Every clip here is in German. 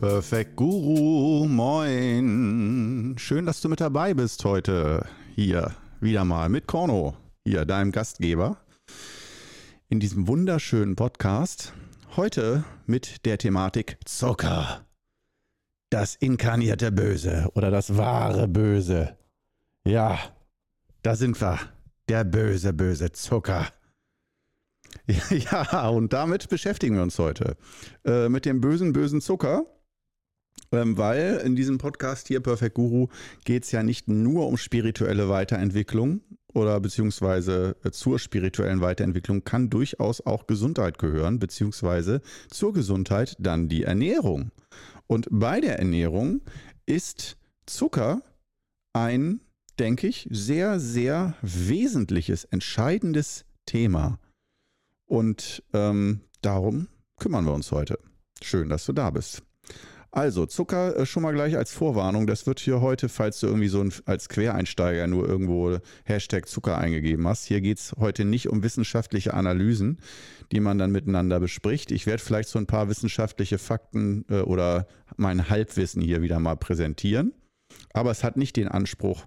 Perfekt Guru, moin. Schön, dass du mit dabei bist heute. Hier wieder mal mit Korno, hier deinem Gastgeber. In diesem wunderschönen Podcast. Heute mit der Thematik Zucker. Das inkarnierte Böse oder das wahre Böse. Ja, da sind wir. Der böse, böse Zucker. Ja, und damit beschäftigen wir uns heute. Äh, mit dem bösen, bösen Zucker. Ähm, weil in diesem Podcast hier, Perfect Guru, geht es ja nicht nur um spirituelle Weiterentwicklung oder beziehungsweise äh, zur spirituellen Weiterentwicklung kann durchaus auch Gesundheit gehören, beziehungsweise zur Gesundheit dann die Ernährung. Und bei der Ernährung ist Zucker ein, denke ich, sehr, sehr wesentliches, entscheidendes Thema. Und ähm, darum kümmern wir uns heute. Schön, dass du da bist. Also, Zucker äh, schon mal gleich als Vorwarnung. Das wird hier heute, falls du irgendwie so ein, als Quereinsteiger nur irgendwo Hashtag Zucker eingegeben hast. Hier geht es heute nicht um wissenschaftliche Analysen, die man dann miteinander bespricht. Ich werde vielleicht so ein paar wissenschaftliche Fakten äh, oder mein Halbwissen hier wieder mal präsentieren. Aber es hat nicht den Anspruch,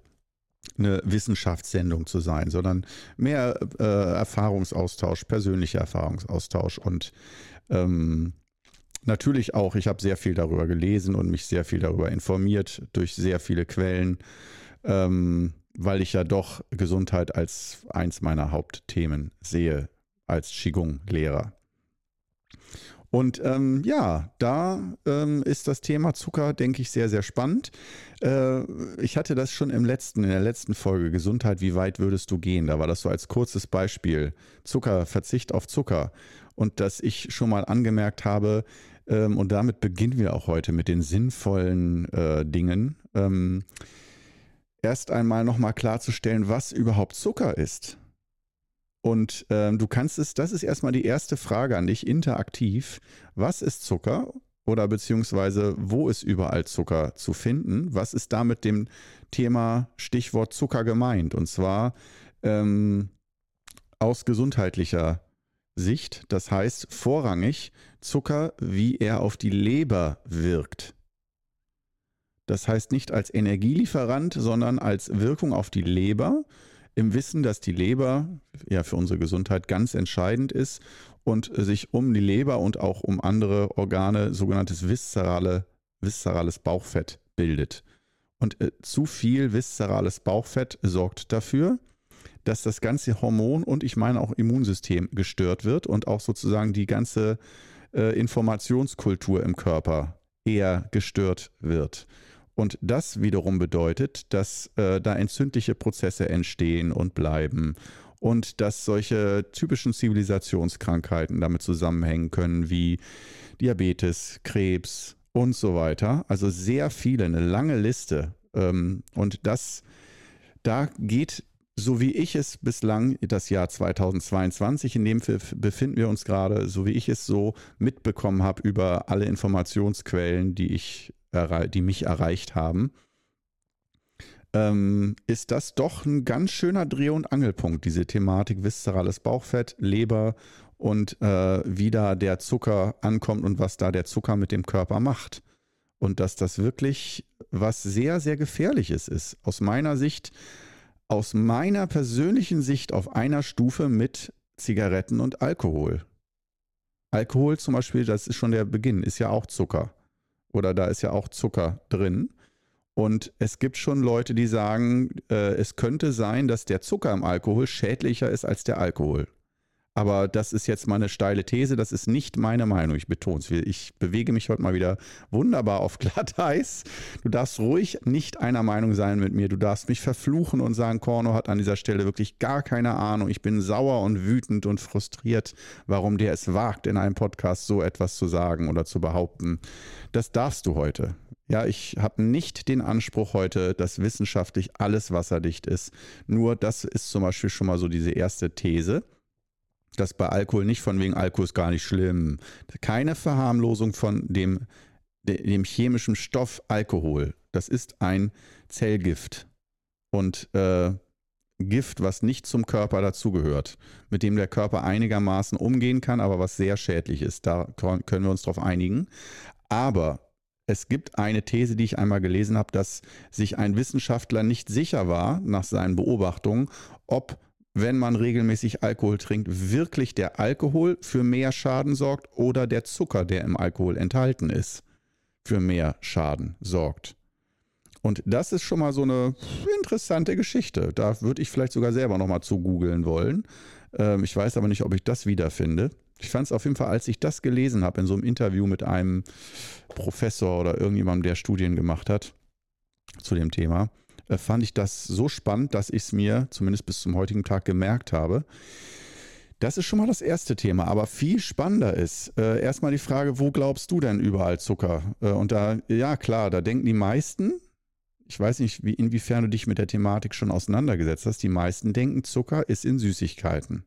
eine Wissenschaftssendung zu sein, sondern mehr äh, Erfahrungsaustausch, persönlicher Erfahrungsaustausch und ähm, natürlich auch, ich habe sehr viel darüber gelesen und mich sehr viel darüber informiert durch sehr viele Quellen, ähm, weil ich ja doch Gesundheit als eins meiner Hauptthemen sehe als Qigong-Lehrer. Und ähm, ja, da ähm, ist das Thema Zucker, denke ich, sehr, sehr spannend. Äh, ich hatte das schon im letzten, in der letzten Folge Gesundheit, wie weit würdest du gehen? Da war das so als kurzes Beispiel. Zucker, Verzicht auf Zucker. Und dass ich schon mal angemerkt habe, ähm, und damit beginnen wir auch heute mit den sinnvollen äh, Dingen. Ähm, erst einmal nochmal klarzustellen, was überhaupt Zucker ist. Und ähm, du kannst es, das ist erstmal die erste Frage an dich, interaktiv. Was ist Zucker? Oder beziehungsweise, wo ist überall Zucker zu finden? Was ist da mit dem Thema Stichwort Zucker gemeint? Und zwar ähm, aus gesundheitlicher Sicht. Das heißt vorrangig Zucker, wie er auf die Leber wirkt. Das heißt nicht als Energielieferant, sondern als Wirkung auf die Leber im Wissen, dass die Leber ja für unsere Gesundheit ganz entscheidend ist und sich um die Leber und auch um andere Organe sogenanntes viszerale, viszerales Bauchfett bildet. Und äh, zu viel viszerales Bauchfett sorgt dafür, dass das ganze Hormon und ich meine auch Immunsystem gestört wird und auch sozusagen die ganze äh, Informationskultur im Körper eher gestört wird. Und das wiederum bedeutet, dass äh, da entzündliche Prozesse entstehen und bleiben und dass solche typischen Zivilisationskrankheiten damit zusammenhängen können wie Diabetes, Krebs und so weiter. Also sehr viele, eine lange Liste. Ähm, und das, da geht so wie ich es bislang, das Jahr 2022, in dem befinden wir uns gerade, so wie ich es so mitbekommen habe über alle Informationsquellen, die ich die mich erreicht haben, ähm, ist das doch ein ganz schöner Dreh- und Angelpunkt, diese Thematik viszerales Bauchfett, Leber und äh, wie da der Zucker ankommt und was da der Zucker mit dem Körper macht. Und dass das wirklich was sehr, sehr gefährliches ist. Aus meiner Sicht, aus meiner persönlichen Sicht auf einer Stufe mit Zigaretten und Alkohol. Alkohol zum Beispiel, das ist schon der Beginn, ist ja auch Zucker oder da ist ja auch Zucker drin. Und es gibt schon Leute, die sagen, äh, es könnte sein, dass der Zucker im Alkohol schädlicher ist als der Alkohol. Aber das ist jetzt mal eine steile These, das ist nicht meine Meinung, ich betone es. Ich bewege mich heute mal wieder wunderbar auf Glatteis. Du darfst ruhig nicht einer Meinung sein mit mir. Du darfst mich verfluchen und sagen, Korno hat an dieser Stelle wirklich gar keine Ahnung. Ich bin sauer und wütend und frustriert, warum der es wagt, in einem Podcast so etwas zu sagen oder zu behaupten. Das darfst du heute. Ja, ich habe nicht den Anspruch heute, dass wissenschaftlich alles wasserdicht ist. Nur das ist zum Beispiel schon mal so diese erste These dass bei Alkohol nicht von wegen Alkohol ist gar nicht schlimm. Keine Verharmlosung von dem, dem chemischen Stoff Alkohol. Das ist ein Zellgift. Und äh, Gift, was nicht zum Körper dazugehört, mit dem der Körper einigermaßen umgehen kann, aber was sehr schädlich ist. Da können wir uns darauf einigen. Aber es gibt eine These, die ich einmal gelesen habe, dass sich ein Wissenschaftler nicht sicher war nach seinen Beobachtungen, ob wenn man regelmäßig Alkohol trinkt, wirklich der Alkohol für mehr Schaden sorgt oder der Zucker, der im Alkohol enthalten ist, für mehr Schaden sorgt. Und das ist schon mal so eine interessante Geschichte. Da würde ich vielleicht sogar selber nochmal zu googeln wollen. Ähm, ich weiß aber nicht, ob ich das wiederfinde. Ich fand es auf jeden Fall, als ich das gelesen habe in so einem Interview mit einem Professor oder irgendjemandem, der Studien gemacht hat zu dem Thema, fand ich das so spannend, dass ich es mir zumindest bis zum heutigen Tag gemerkt habe. Das ist schon mal das erste Thema, aber viel spannender ist äh, erstmal die Frage, wo glaubst du denn überall Zucker? Äh, und da, ja klar, da denken die meisten, ich weiß nicht, wie, inwiefern du dich mit der Thematik schon auseinandergesetzt hast, die meisten denken, Zucker ist in Süßigkeiten.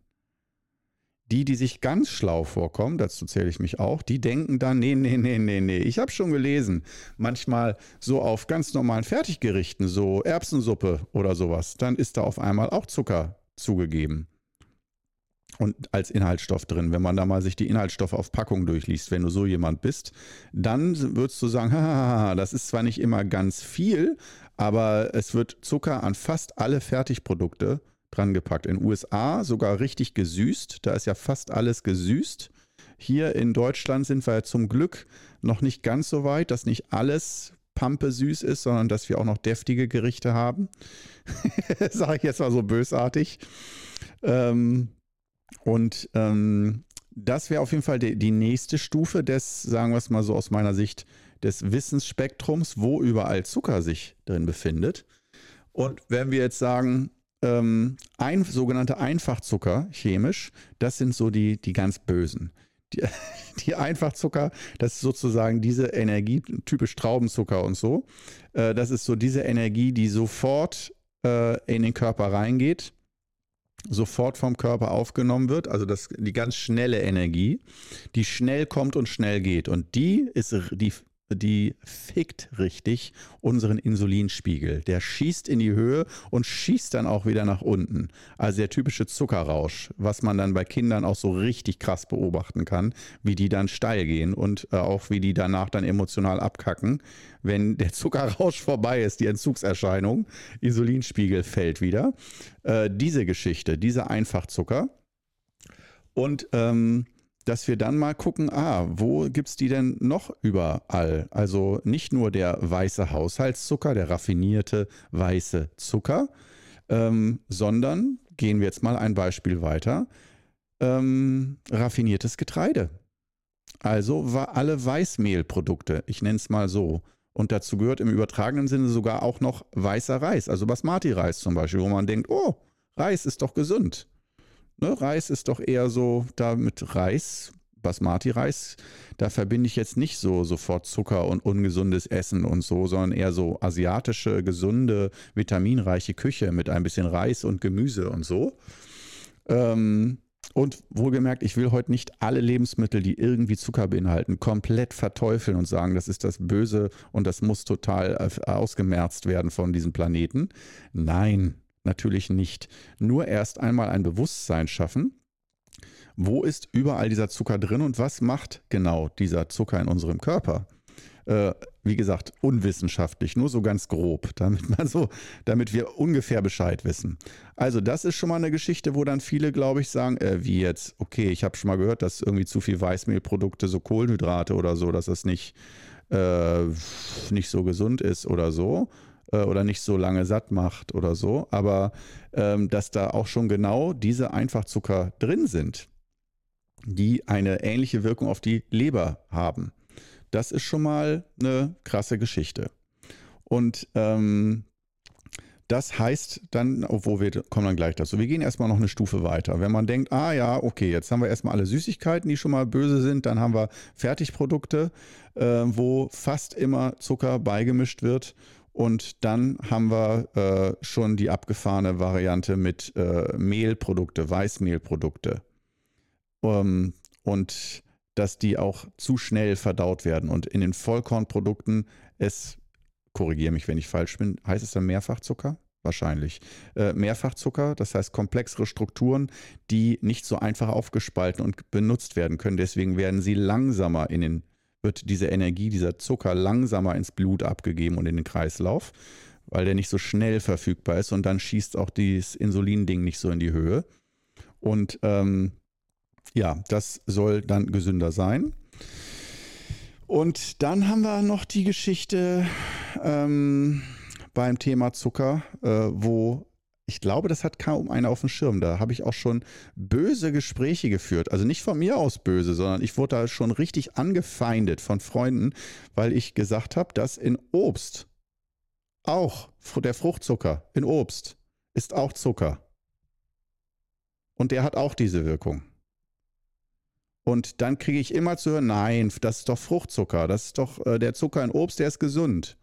Die, die sich ganz schlau vorkommen, dazu zähle ich mich auch, die denken dann, nee, nee, nee, nee, nee. Ich habe schon gelesen, manchmal so auf ganz normalen Fertiggerichten, so Erbsensuppe oder sowas, dann ist da auf einmal auch Zucker zugegeben. Und als Inhaltsstoff drin. Wenn man da mal sich die Inhaltsstoffe auf Packung durchliest, wenn du so jemand bist, dann würdest du sagen, haha, das ist zwar nicht immer ganz viel, aber es wird Zucker an fast alle Fertigprodukte dran gepackt. In den USA sogar richtig gesüßt. Da ist ja fast alles gesüßt. Hier in Deutschland sind wir zum Glück noch nicht ganz so weit, dass nicht alles Pampe süß ist, sondern dass wir auch noch deftige Gerichte haben. Sage ich jetzt mal so bösartig. Ähm, und ähm, das wäre auf jeden Fall die, die, nächste Stufe des, sagen wir es mal so aus meiner Sicht, des Wissensspektrums, wo überall Zucker sich drin befindet. Und wenn wir jetzt sagen, ähm, ein, sogenannte Einfachzucker chemisch, das sind so die, die ganz bösen. Die, die Einfachzucker, das ist sozusagen diese Energie, typisch Traubenzucker und so. Äh, das ist so diese Energie, die sofort äh, in den Körper reingeht, sofort vom Körper aufgenommen wird. Also das, die ganz schnelle Energie, die schnell kommt und schnell geht. Und die ist die die fickt richtig unseren Insulinspiegel. Der schießt in die Höhe und schießt dann auch wieder nach unten. Also der typische Zuckerrausch, was man dann bei Kindern auch so richtig krass beobachten kann, wie die dann steil gehen und äh, auch wie die danach dann emotional abkacken, wenn der Zuckerrausch vorbei ist, die Entzugserscheinung, Insulinspiegel fällt wieder. Äh, diese Geschichte, dieser Einfachzucker. Und ähm, dass wir dann mal gucken, ah, wo gibt es die denn noch überall? Also nicht nur der weiße Haushaltszucker, der raffinierte weiße Zucker, ähm, sondern gehen wir jetzt mal ein Beispiel weiter. Ähm, raffiniertes Getreide. Also alle Weißmehlprodukte, ich nenne es mal so. Und dazu gehört im übertragenen Sinne sogar auch noch weißer Reis, also Basmati-Reis zum Beispiel, wo man denkt, oh, Reis ist doch gesund. Ne, Reis ist doch eher so, da mit Reis, Basmati-Reis, da verbinde ich jetzt nicht so sofort Zucker und ungesundes Essen und so, sondern eher so asiatische, gesunde, vitaminreiche Küche mit ein bisschen Reis und Gemüse und so. Ähm, und wohlgemerkt, ich will heute nicht alle Lebensmittel, die irgendwie Zucker beinhalten, komplett verteufeln und sagen, das ist das Böse und das muss total äh, ausgemerzt werden von diesem Planeten. Nein, natürlich nicht. Nur erst einmal ein Bewusstsein schaffen. Wo ist überall dieser Zucker drin und was macht genau dieser Zucker in unserem Körper? Äh, wie gesagt, unwissenschaftlich, nur so ganz grob, damit man so, damit wir ungefähr Bescheid wissen. Also, das ist schon mal eine Geschichte, wo dann viele, glaube ich, sagen, äh, wie jetzt, okay, ich habe schon mal gehört, dass irgendwie zu viel Weißmehlprodukte, so Kohlenhydrate oder so, dass das nicht, äh, nicht so gesund ist oder so oder nicht so lange satt macht oder so, aber ähm, dass da auch schon genau diese Einfachzucker drin sind, die eine ähnliche Wirkung auf die Leber haben. Das ist schon mal eine krasse Geschichte. Und ähm, das heißt dann, obwohl wir kommen dann gleich dazu, wir gehen erstmal noch eine Stufe weiter. Wenn man denkt, ah ja, okay, jetzt haben wir erstmal alle Süßigkeiten, die schon mal böse sind, dann haben wir Fertigprodukte, äh, wo fast immer Zucker beigemischt wird und dann haben wir äh, schon die abgefahrene Variante mit äh, Mehlprodukte, Weißmehlprodukte. Um, und dass die auch zu schnell verdaut werden. Und in den Vollkornprodukten, es, korrigiere mich, wenn ich falsch bin, heißt es dann Mehrfachzucker? Wahrscheinlich. Äh, Mehrfachzucker, das heißt komplexere Strukturen, die nicht so einfach aufgespalten und benutzt werden können. Deswegen werden sie langsamer in den wird diese Energie, dieser Zucker langsamer ins Blut abgegeben und in den Kreislauf, weil der nicht so schnell verfügbar ist und dann schießt auch dieses Insulinding nicht so in die Höhe. Und ähm, ja, das soll dann gesünder sein. Und dann haben wir noch die Geschichte ähm, beim Thema Zucker, äh, wo ich glaube, das hat kaum einer auf dem Schirm. Da habe ich auch schon böse Gespräche geführt. Also nicht von mir aus böse, sondern ich wurde da schon richtig angefeindet von Freunden, weil ich gesagt habe, dass in Obst auch der Fruchtzucker in Obst ist auch Zucker. Und der hat auch diese Wirkung. Und dann kriege ich immer zu hören, nein, das ist doch Fruchtzucker, das ist doch äh, der Zucker in Obst, der ist gesund.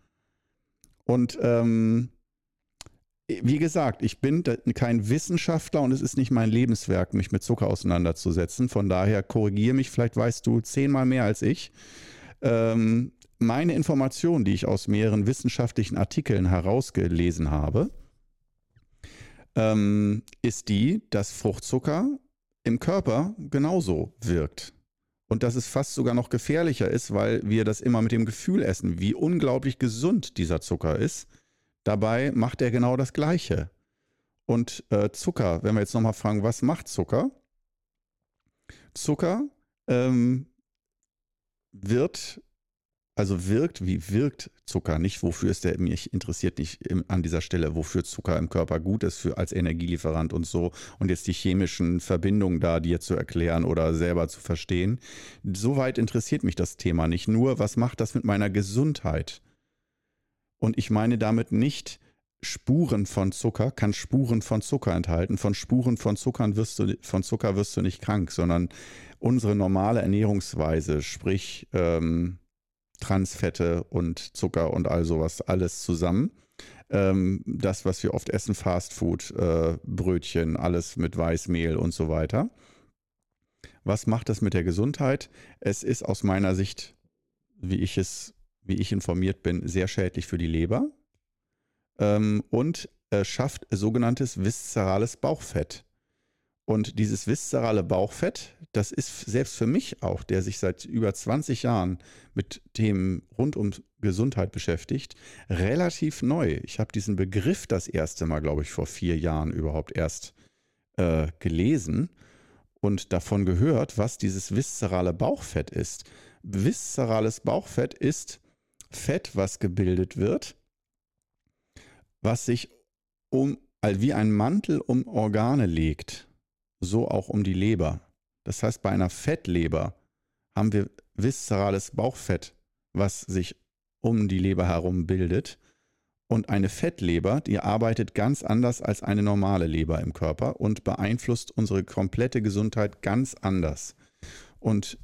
Und ähm, wie gesagt, ich bin kein Wissenschaftler und es ist nicht mein Lebenswerk, mich mit Zucker auseinanderzusetzen. Von daher korrigiere mich, vielleicht weißt du zehnmal mehr als ich. Ähm, meine Information, die ich aus mehreren wissenschaftlichen Artikeln herausgelesen habe, ähm, ist die, dass Fruchtzucker im Körper genauso wirkt. Und dass es fast sogar noch gefährlicher ist, weil wir das immer mit dem Gefühl essen, wie unglaublich gesund dieser Zucker ist. Dabei macht er genau das Gleiche. Und äh, Zucker, wenn wir jetzt nochmal fragen, was macht Zucker? Zucker ähm, wird also wirkt, wie wirkt Zucker? Nicht, wofür ist der, mich interessiert nicht im, an dieser Stelle, wofür Zucker im Körper gut ist für, als Energielieferant und so. Und jetzt die chemischen Verbindungen da dir zu erklären oder selber zu verstehen. Soweit interessiert mich das Thema nicht. Nur, was macht das mit meiner Gesundheit? Und ich meine damit nicht, Spuren von Zucker kann Spuren von Zucker enthalten. Von Spuren von Zuckern wirst du, von Zucker wirst du nicht krank, sondern unsere normale Ernährungsweise, sprich ähm, Transfette und Zucker und all sowas, alles zusammen. Ähm, das, was wir oft essen, Fastfood, äh, Brötchen, alles mit Weißmehl und so weiter. Was macht das mit der Gesundheit? Es ist aus meiner Sicht, wie ich es, wie ich informiert bin, sehr schädlich für die Leber ähm, und äh, schafft sogenanntes viszerales Bauchfett. Und dieses viszerale Bauchfett, das ist selbst für mich auch, der sich seit über 20 Jahren mit Themen rund um Gesundheit beschäftigt, relativ neu. Ich habe diesen Begriff das erste Mal, glaube ich, vor vier Jahren überhaupt erst äh, gelesen und davon gehört, was dieses viszerale Bauchfett ist. Viszerales Bauchfett ist Fett, was gebildet wird, was sich um, wie ein Mantel um Organe legt so auch um die Leber. Das heißt, bei einer Fettleber haben wir viszerales Bauchfett, was sich um die Leber herum bildet. Und eine Fettleber, die arbeitet ganz anders als eine normale Leber im Körper und beeinflusst unsere komplette Gesundheit ganz anders. Und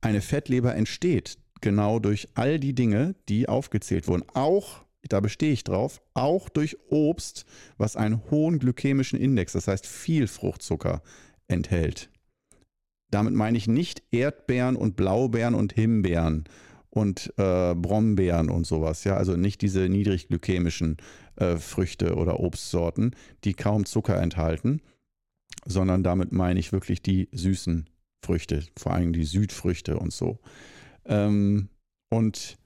eine Fettleber entsteht genau durch all die Dinge, die aufgezählt wurden. Auch da bestehe ich drauf, auch durch Obst, was einen hohen glykämischen Index, das heißt viel Fruchtzucker enthält. Damit meine ich nicht Erdbeeren und Blaubeeren und Himbeeren und äh, Brombeeren und sowas, ja, also nicht diese niedrig glykämischen äh, Früchte oder Obstsorten, die kaum Zucker enthalten, sondern damit meine ich wirklich die süßen Früchte, vor allem die Südfrüchte und so. Ähm, und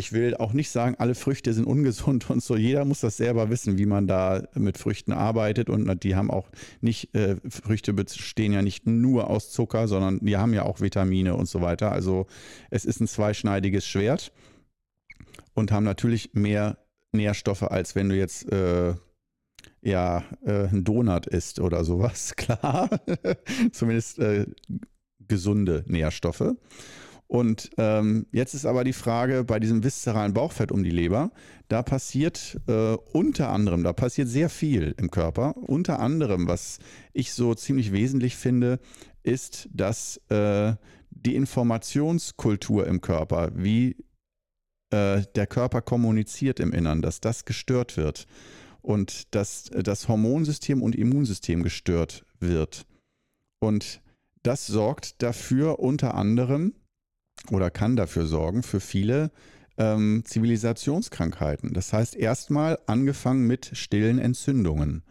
ich will auch nicht sagen, alle Früchte sind ungesund und so. Jeder muss das selber wissen, wie man da mit Früchten arbeitet. Und die haben auch nicht, äh, Früchte bestehen ja nicht nur aus Zucker, sondern die haben ja auch Vitamine und so weiter. Also es ist ein zweischneidiges Schwert und haben natürlich mehr Nährstoffe, als wenn du jetzt äh, ja äh, ein Donut isst oder sowas. Klar, zumindest äh, gesunde Nährstoffe. Und ähm, jetzt ist aber die Frage bei diesem viszeralen Bauchfett um die Leber, da passiert äh, unter anderem, da passiert sehr viel im Körper. Unter anderem, was ich so ziemlich wesentlich finde, ist, dass äh, die Informationskultur im Körper, wie äh, der Körper kommuniziert im Innern, dass das gestört wird und dass das Hormonsystem und Immunsystem gestört wird. Und das sorgt dafür unter anderem, oder kann dafür sorgen für viele ähm, Zivilisationskrankheiten. Das heißt erstmal angefangen mit stillen Entzündungen.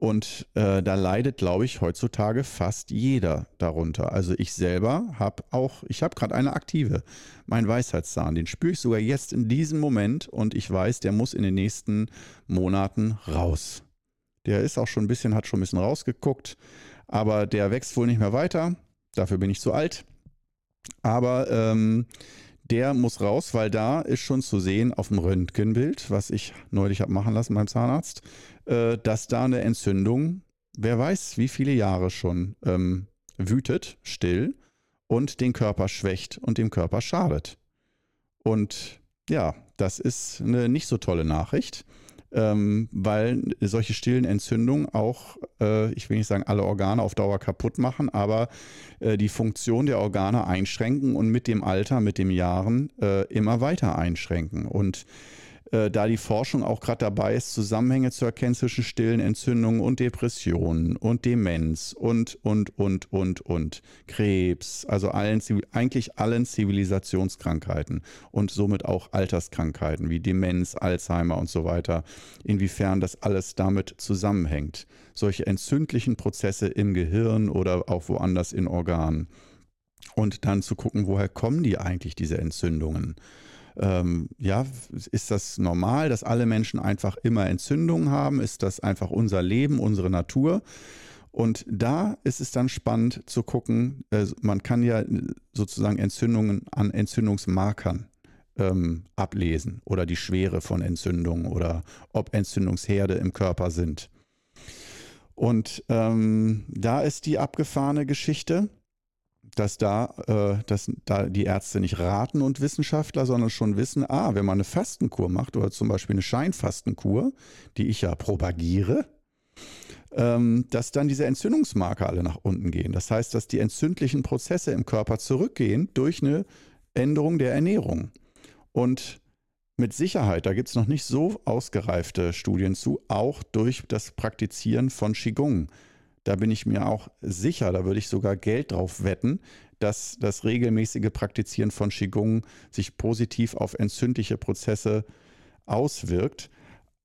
Und äh, da leidet, glaube ich, heutzutage fast jeder darunter. Also ich selber habe auch, ich habe gerade eine aktive, mein Weisheitszahn, den spüre ich sogar jetzt in diesem Moment und ich weiß, der muss in den nächsten Monaten raus. Der ist auch schon ein bisschen, hat schon ein bisschen rausgeguckt, aber der wächst wohl nicht mehr weiter. Dafür bin ich zu alt. Aber ähm, der muss raus, weil da ist schon zu sehen auf dem Röntgenbild, was ich neulich habe machen lassen beim Zahnarzt, äh, dass da eine Entzündung, wer weiß, wie viele Jahre schon ähm, wütet, still und den Körper schwächt und dem Körper schadet. Und ja, das ist eine nicht so tolle Nachricht ähm, weil solche stillen Entzündungen auch, äh, ich will nicht sagen, alle Organe auf Dauer kaputt machen, aber äh, die Funktion der Organe einschränken und mit dem Alter, mit den Jahren äh, immer weiter einschränken. Und äh, da die Forschung auch gerade dabei ist, Zusammenhänge zu erkennen zwischen stillen Entzündungen und Depressionen und Demenz und, und, und, und, und Krebs, also allen, eigentlich allen Zivilisationskrankheiten und somit auch Alterskrankheiten wie Demenz, Alzheimer und so weiter, inwiefern das alles damit zusammenhängt. Solche entzündlichen Prozesse im Gehirn oder auch woanders in Organen. Und dann zu gucken, woher kommen die eigentlich, diese Entzündungen? Ähm, ja, ist das normal, dass alle Menschen einfach immer Entzündungen haben? Ist das einfach unser Leben, unsere Natur? Und da ist es dann spannend zu gucken, äh, man kann ja sozusagen Entzündungen an Entzündungsmarkern ähm, ablesen oder die Schwere von Entzündungen oder ob Entzündungsherde im Körper sind. Und ähm, da ist die abgefahrene Geschichte, dass da, äh, dass da die Ärzte nicht raten und Wissenschaftler, sondern schon wissen, ah, wenn man eine Fastenkur macht oder zum Beispiel eine Scheinfastenkur, die ich ja propagiere, ähm, dass dann diese Entzündungsmarker alle nach unten gehen. Das heißt, dass die entzündlichen Prozesse im Körper zurückgehen durch eine Änderung der Ernährung. Und mit Sicherheit, da gibt es noch nicht so ausgereifte Studien zu, auch durch das Praktizieren von Qigong. Da bin ich mir auch sicher, da würde ich sogar Geld drauf wetten, dass das regelmäßige Praktizieren von Qigong sich positiv auf entzündliche Prozesse auswirkt.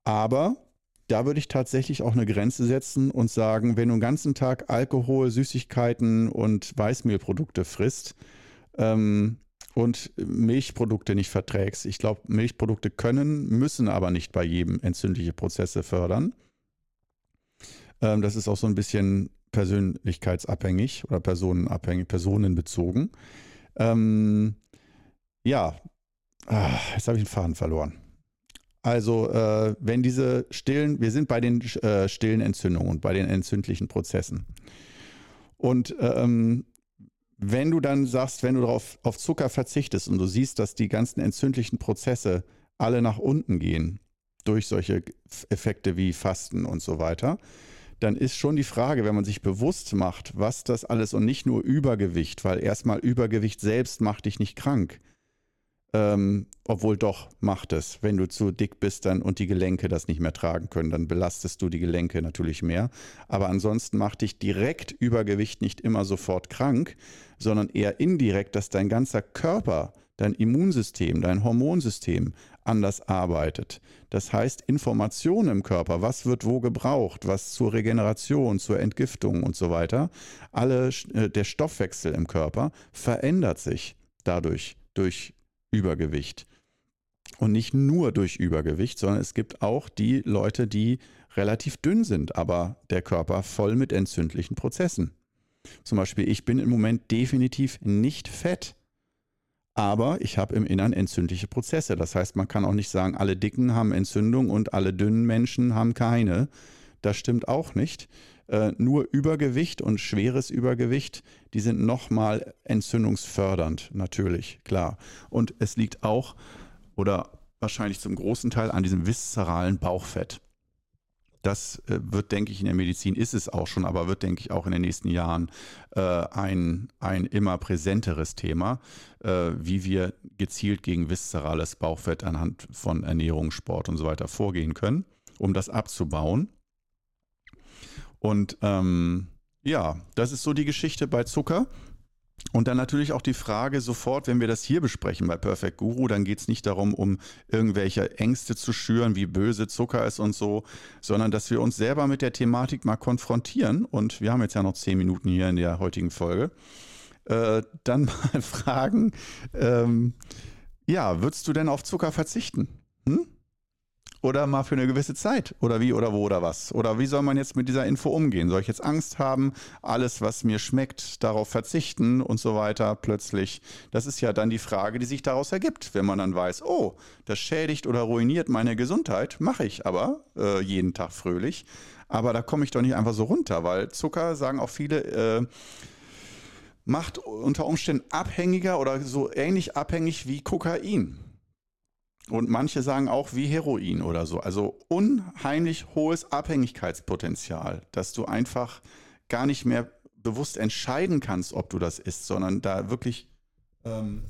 Aber da würde ich tatsächlich auch eine Grenze setzen und sagen, wenn du den ganzen Tag Alkohol, Süßigkeiten und Weißmehlprodukte frisst ähm, und Milchprodukte nicht verträgst, ich glaube, Milchprodukte können, müssen aber nicht bei jedem entzündliche Prozesse fördern, ähm, das ist auch so ein bisschen persönlichkeitsabhängig oder personenabhängig, personenbezogen. Ähm, ja, ah, jetzt habe ich den Faden verloren. Also, äh, wenn diese stillen, wir sind bei den äh, stillen Entzündungen und bei den entzündlichen Prozessen. Und ähm, wenn du dann sagst, wenn du darauf auf Zucker verzichtest und du siehst, dass die ganzen entzündlichen Prozesse alle nach unten gehen durch solche Effekte wie Fasten und so weiter, dann ist schon die Frage, wenn man sich bewusst macht, was das alles und nicht nur Übergewicht, weil erstmal Übergewicht selbst macht dich nicht krank. Ähm, obwohl doch macht es. Wenn du zu dick bist dann und die Gelenke das nicht mehr tragen können, dann belastest du die Gelenke natürlich mehr. Aber ansonsten macht dich direkt Übergewicht nicht immer sofort krank, sondern eher indirekt, dass dein ganzer Körper, dein Immunsystem, dein Hormonsystem anders arbeitet. Das heißt, Informationen im Körper, was wird wo gebraucht, was zur Regeneration, zur Entgiftung und so weiter, alle, äh, der Stoffwechsel im Körper verändert sich dadurch, durch Übergewicht. Und nicht nur durch Übergewicht, sondern es gibt auch die Leute, die relativ dünn sind, aber der Körper voll mit entzündlichen Prozessen. Zum Beispiel, ich bin im Moment definitiv nicht fett aber ich habe im Innern entzündliche Prozesse. Das heißt, man kann auch nicht sagen, alle Dicken haben Entzündung und alle dünnen Menschen haben keine. Das stimmt auch nicht. Äh, nur Übergewicht und schweres Übergewicht, die sind nochmal entzündungsfördernd, natürlich, klar. Und es liegt auch oder wahrscheinlich zum großen Teil an diesem viszeralen Bauchfett. Das äh, wird, denke ich, in der Medizin ist es auch schon, aber wird, denke ich, auch in den nächsten Jahren äh, ein, ein immer präsenteres Thema, äh, wie wir gezielt gegen viszerales Bauchfett anhand von Ernährung, Sport und so weiter vorgehen können, um das abzubauen. Und ähm, ja, das ist so die Geschichte bei Zucker. Und dann natürlich auch die Frage sofort, wenn wir das hier besprechen bei Perfect Guru, dann geht es nicht darum, um irgendwelche Ängste zu schüren, wie böse Zucker ist und so, sondern dass wir uns selber mit der Thematik mal konfrontieren. Und wir haben jetzt ja noch zehn Minuten hier in der heutigen Folge. Äh, dann mal fragen, ähm, ja, würdest du denn auf Zucker verzichten? Hm? Oder mal für eine gewisse Zeit? Oder wie oder wo oder was? Oder wie soll man jetzt mit dieser Info umgehen? Soll ich jetzt Angst haben, alles, was mir schmeckt, darauf verzichten und so weiter plötzlich? Das ist ja dann die Frage, die sich daraus ergibt, wenn man dann weiß, oh, das schädigt oder ruiniert meine Gesundheit, mache ich aber äh, jeden Tag fröhlich. Aber da komme ich doch nicht einfach so runter, weil Zucker, sagen auch viele, äh, macht unter Umständen abhängiger oder so ähnlich abhängig wie Kokain. Und manche sagen auch wie Heroin oder so. Also unheimlich hohes Abhängigkeitspotenzial, dass du einfach gar nicht mehr bewusst entscheiden kannst, ob du das isst, sondern da wirklich ähm,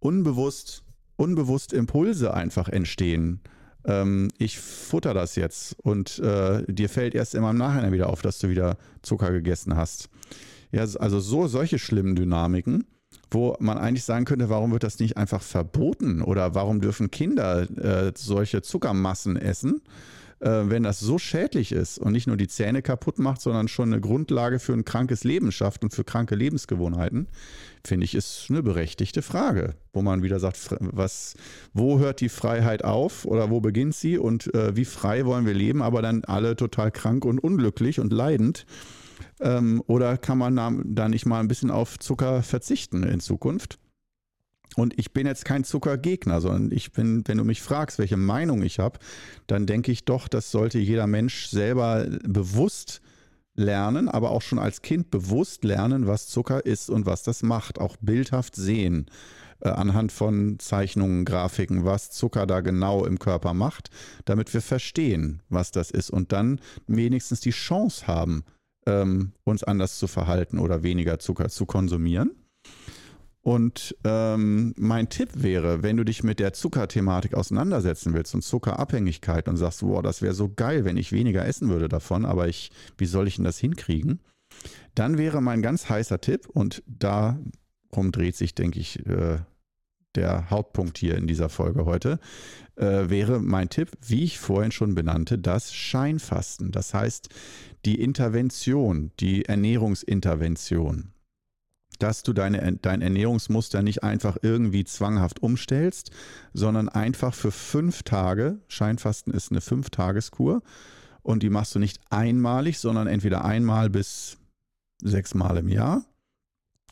unbewusst, unbewusst Impulse einfach entstehen. Ähm, ich futter das jetzt und äh, dir fällt erst immer im Nachhinein wieder auf, dass du wieder Zucker gegessen hast. Ja, also so solche schlimmen Dynamiken wo man eigentlich sagen könnte, warum wird das nicht einfach verboten oder warum dürfen Kinder äh, solche Zuckermassen essen, äh, wenn das so schädlich ist und nicht nur die Zähne kaputt macht, sondern schon eine Grundlage für ein krankes Leben schafft und für kranke Lebensgewohnheiten, finde ich, ist eine berechtigte Frage, wo man wieder sagt, was, wo hört die Freiheit auf oder wo beginnt sie und äh, wie frei wollen wir leben, aber dann alle total krank und unglücklich und leidend. Ähm, oder kann man da, nicht mal ein bisschen auf Zucker verzichten in Zukunft? Und ich bin jetzt kein Zuckergegner, sondern ich bin, wenn du mich fragst, welche Meinung ich habe, dann denke ich doch, das sollte jeder Mensch selber bewusst lernen, aber auch schon als Kind bewusst lernen, was Zucker ist und was das macht. Auch bildhaft sehen äh, anhand von Zeichnungen, Grafiken, was Zucker da genau im Körper macht, damit wir verstehen, was das ist und dann wenigstens die Chance haben, ähm, uns anders zu verhalten oder weniger Zucker zu konsumieren. Und ähm, mein Tipp wäre, wenn du dich mit der Zuckerthematik auseinandersetzen willst und Zuckerabhängigkeit und sagst, wow, das wäre so geil, wenn ich weniger essen würde davon, aber ich, wie soll ich denn das hinkriegen? Dann wäre mein ganz heißer Tipp und darum dreht sich, denke ich, äh, der Hauptpunkt hier in dieser Folge heute, äh, wäre mein Tipp, wie ich vorhin schon benannte, das Scheinfasten. Das heißt, die Intervention, die Ernährungsintervention. Dass du deine, dein Ernährungsmuster nicht einfach irgendwie zwanghaft umstellst, sondern einfach für fünf Tage, Scheinfasten ist eine Fünf-Tageskur, und die machst du nicht einmalig, sondern entweder einmal bis sechsmal im Jahr,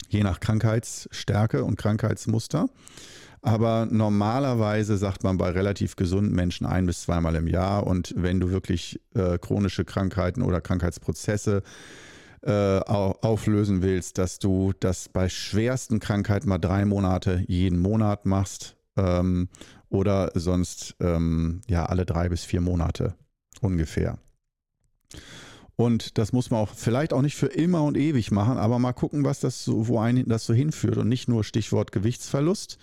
je nach Krankheitsstärke und Krankheitsmuster. Aber normalerweise sagt man bei relativ gesunden Menschen ein bis zweimal im Jahr. Und wenn du wirklich äh, chronische Krankheiten oder Krankheitsprozesse äh, auflösen willst, dass du das bei schwersten Krankheiten mal drei Monate jeden Monat machst ähm, oder sonst ähm, ja alle drei bis vier Monate ungefähr. Und das muss man auch vielleicht auch nicht für immer und ewig machen, aber mal gucken, was das so, wo ein das so hinführt und nicht nur Stichwort Gewichtsverlust,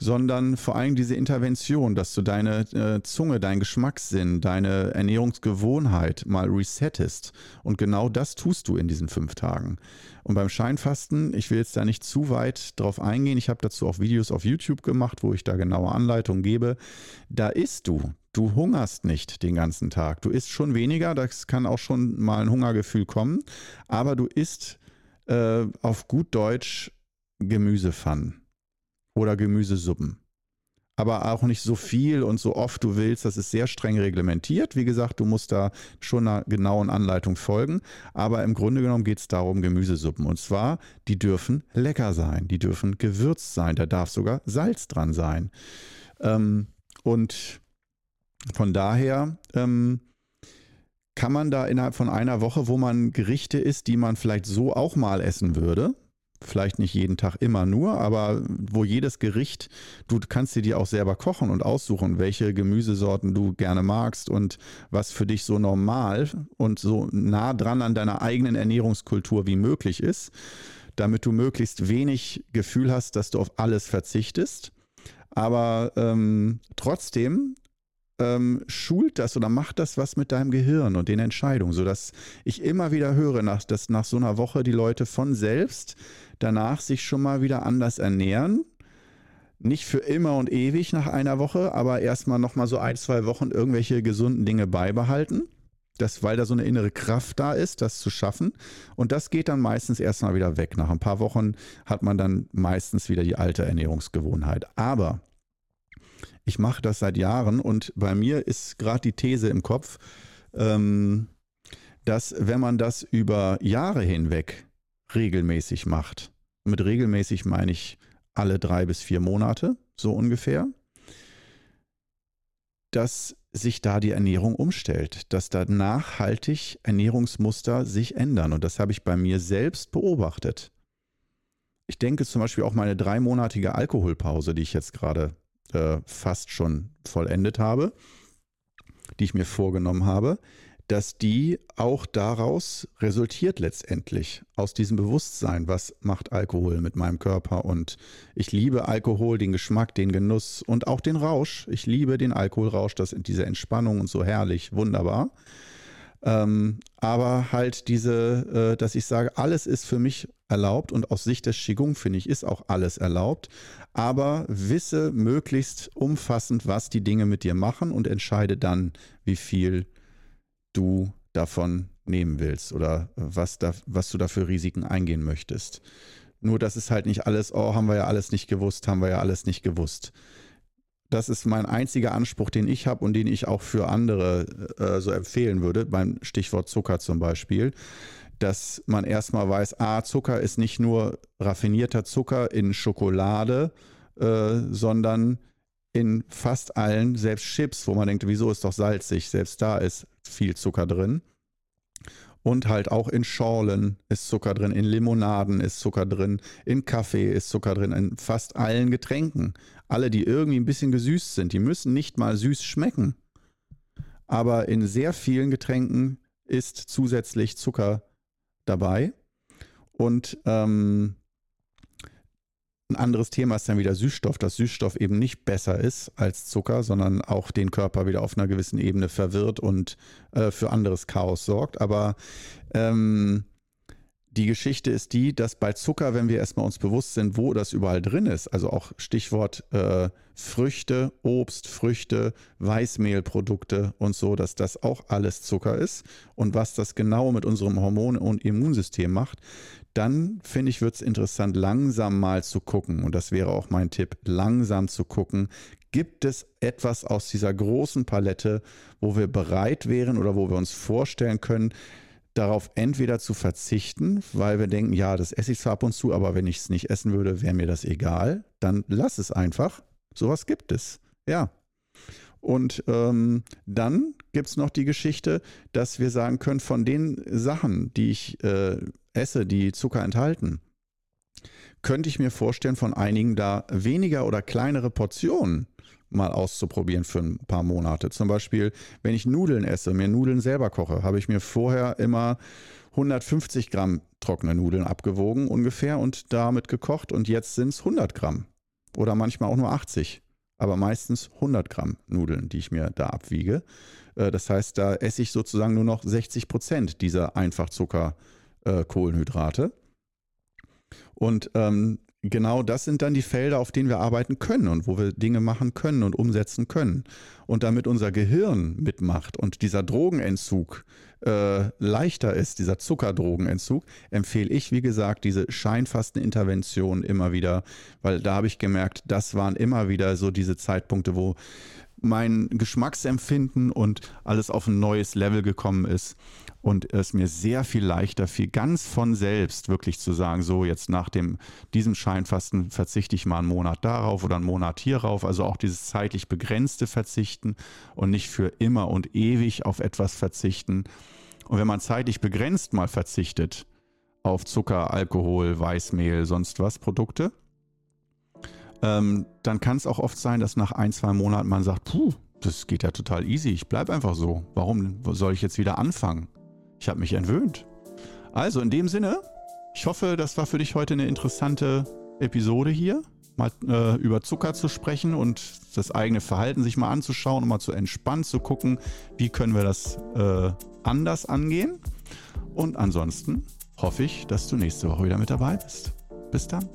sondern vor allem diese Intervention, dass du deine äh, Zunge, dein Geschmackssinn, deine Ernährungsgewohnheit mal resettest. Und genau das tust du in diesen fünf Tagen. Und beim Scheinfasten, ich will jetzt da nicht zu weit drauf eingehen, ich habe dazu auch Videos auf YouTube gemacht, wo ich da genaue Anleitungen gebe. Da isst du. Du hungerst nicht den ganzen Tag. Du isst schon weniger, das kann auch schon mal ein Hungergefühl kommen, aber du isst äh, auf gut Deutsch Gemüsepfannen oder Gemüsesuppen. Aber auch nicht so viel und so oft du willst. Das ist sehr streng reglementiert. Wie gesagt, du musst da schon einer genauen Anleitung folgen. Aber im Grunde genommen geht es darum, Gemüsesuppen. Und zwar, die dürfen lecker sein. Die dürfen gewürzt sein. Da darf sogar Salz dran sein. Ähm, und von daher ähm, kann man da innerhalb von einer Woche, wo man Gerichte isst, die man vielleicht so auch mal essen würde, vielleicht nicht jeden Tag immer nur, aber wo jedes Gericht, du kannst dir die auch selber kochen und aussuchen, welche Gemüsesorten du gerne magst und was für dich so normal und so nah dran an deiner eigenen Ernährungskultur wie möglich ist, damit du möglichst wenig Gefühl hast, dass du auf alles verzichtest, aber ähm, trotzdem ähm, schult das oder macht das was mit deinem Gehirn und den Entscheidungen, sodass ich immer wieder höre, nach, dass nach so einer Woche die Leute von selbst danach sich schon mal wieder anders ernähren. Nicht für immer und ewig nach einer Woche, aber erstmal nochmal so ein, zwei Wochen irgendwelche gesunden Dinge beibehalten. Das, weil da so eine innere Kraft da ist, das zu schaffen. Und das geht dann meistens erstmal wieder weg. Nach ein paar Wochen hat man dann meistens wieder die alte Ernährungsgewohnheit. Aber ich mache das seit Jahren und bei mir ist gerade die These im Kopf, ähm, dass wenn man das über Jahre hinweg regelmäßig macht, mit regelmäßig meine ich alle drei bis vier Monate, so ungefähr, dass sich da die Ernährung umstellt, dass da nachhaltig Ernährungsmuster sich ändern. Und das habe ich bei mir selbst beobachtet. Ich denke zum Beispiel auch meine dreimonatige Alkoholpause, die ich jetzt gerade äh, fast schon vollendet habe, die ich mir vorgenommen habe, dass die auch daraus resultiert letztendlich, aus diesem Bewusstsein, was macht Alkohol mit meinem Körper. Und ich liebe Alkohol, den Geschmack, den Genuss und auch den Rausch. Ich liebe den Alkoholrausch, das diese Entspannung und so herrlich, wunderbar. Ähm, aber halt diese, äh, dass ich sage, alles ist für mich erlaubt und aus Sicht des Qigong finde ich, ist auch alles erlaubt. Aber wisse möglichst umfassend, was die Dinge mit dir machen und entscheide dann, wie viel du davon nehmen willst oder was, da, was du da für Risiken eingehen möchtest. Nur das ist halt nicht alles, oh, haben wir ja alles nicht gewusst, haben wir ja alles nicht gewusst. Das ist mein einziger Anspruch, den ich habe und den ich auch für andere äh, so empfehlen würde, beim Stichwort Zucker zum Beispiel, dass man erstmal weiß, ah, Zucker ist nicht nur raffinierter Zucker in Schokolade, äh, sondern in fast allen, selbst Chips, wo man denkt, wieso ist doch salzig, selbst da ist viel Zucker drin. Und halt auch in Schorlen ist Zucker drin, in Limonaden ist Zucker drin, in Kaffee ist Zucker drin, in fast allen Getränken. Alle, die irgendwie ein bisschen gesüßt sind, die müssen nicht mal süß schmecken. Aber in sehr vielen Getränken ist zusätzlich Zucker dabei. Und ähm, ein anderes Thema ist dann wieder Süßstoff, dass Süßstoff eben nicht besser ist als Zucker, sondern auch den Körper wieder auf einer gewissen Ebene verwirrt und äh, für anderes Chaos sorgt. Aber ähm, die Geschichte ist die, dass bei Zucker, wenn wir erstmal uns bewusst sind, wo das überall drin ist, also auch Stichwort äh, Früchte, Obst, Früchte, Weißmehlprodukte und so, dass das auch alles Zucker ist und was das genau mit unserem Hormon- und Immunsystem macht, dann finde ich, wird es interessant, langsam mal zu gucken. Und das wäre auch mein Tipp, langsam zu gucken. Gibt es etwas aus dieser großen Palette, wo wir bereit wären oder wo wir uns vorstellen können, darauf entweder zu verzichten, weil wir denken, ja, das esse ich zwar ab und zu, aber wenn ich es nicht essen würde, wäre mir das egal. Dann lass es einfach. Sowas gibt es. Ja. Und ähm, dann gibt es noch die Geschichte, dass wir sagen können, von den Sachen, die ich äh, esse, die Zucker enthalten, könnte ich mir vorstellen, von einigen da weniger oder kleinere Portionen mal auszuprobieren für ein paar Monate. Zum Beispiel, wenn ich Nudeln esse, mir Nudeln selber koche, habe ich mir vorher immer 150 Gramm trockene Nudeln abgewogen ungefähr und damit gekocht und jetzt sind es 100 Gramm oder manchmal auch nur 80, aber meistens 100 Gramm Nudeln, die ich mir da abwiege. Äh, das heißt, da esse ich sozusagen nur noch 60 Prozent dieser Einfachzucker äh. Und ähm, genau das sind dann die Felder, auf denen wir arbeiten können und wo wir Dinge machen können und umsetzen können. Und damit unser Gehirn mitmacht und dieser Drogenentzug äh, leichter ist, dieser Zuckerdrogenentzug, empfehle ich, wie gesagt, diese Scheinfastenintervention immer wieder, weil da habe ich gemerkt, das waren immer wieder so diese Zeitpunkte, wo mein Geschmacksempfinden und alles auf ein neues Level gekommen ist und es mir sehr viel leichter fiel, ganz von selbst wirklich zu sagen, so jetzt nach dem, diesem Scheinfasten verzichte ich mal einen Monat darauf oder einen Monat hierauf, also auch dieses zeitlich begrenzte Verzichten und nicht für immer und ewig auf etwas verzichten. Und wenn man zeitlich begrenzt mal verzichtet auf Zucker, Alkohol, Weißmehl, sonst was Produkte, ähm, dann kann es auch oft sein, dass nach ein, zwei Monaten man sagt, puh, das geht ja total easy, ich bleibe einfach so. Warum soll ich jetzt wieder anfangen? Ich habe mich entwöhnt. Also in dem Sinne, ich hoffe, das war für dich heute eine interessante Episode hier. mal äh, über Zucker zu sprechen und das eigene Verhalten sich mal anzuschauen und mal zu entspannen, zu gucken, wie können wir das äh, anders angehen. Und ansonsten hoffe ich, dass du nächste Woche wieder mit dabei bist. Bis dann.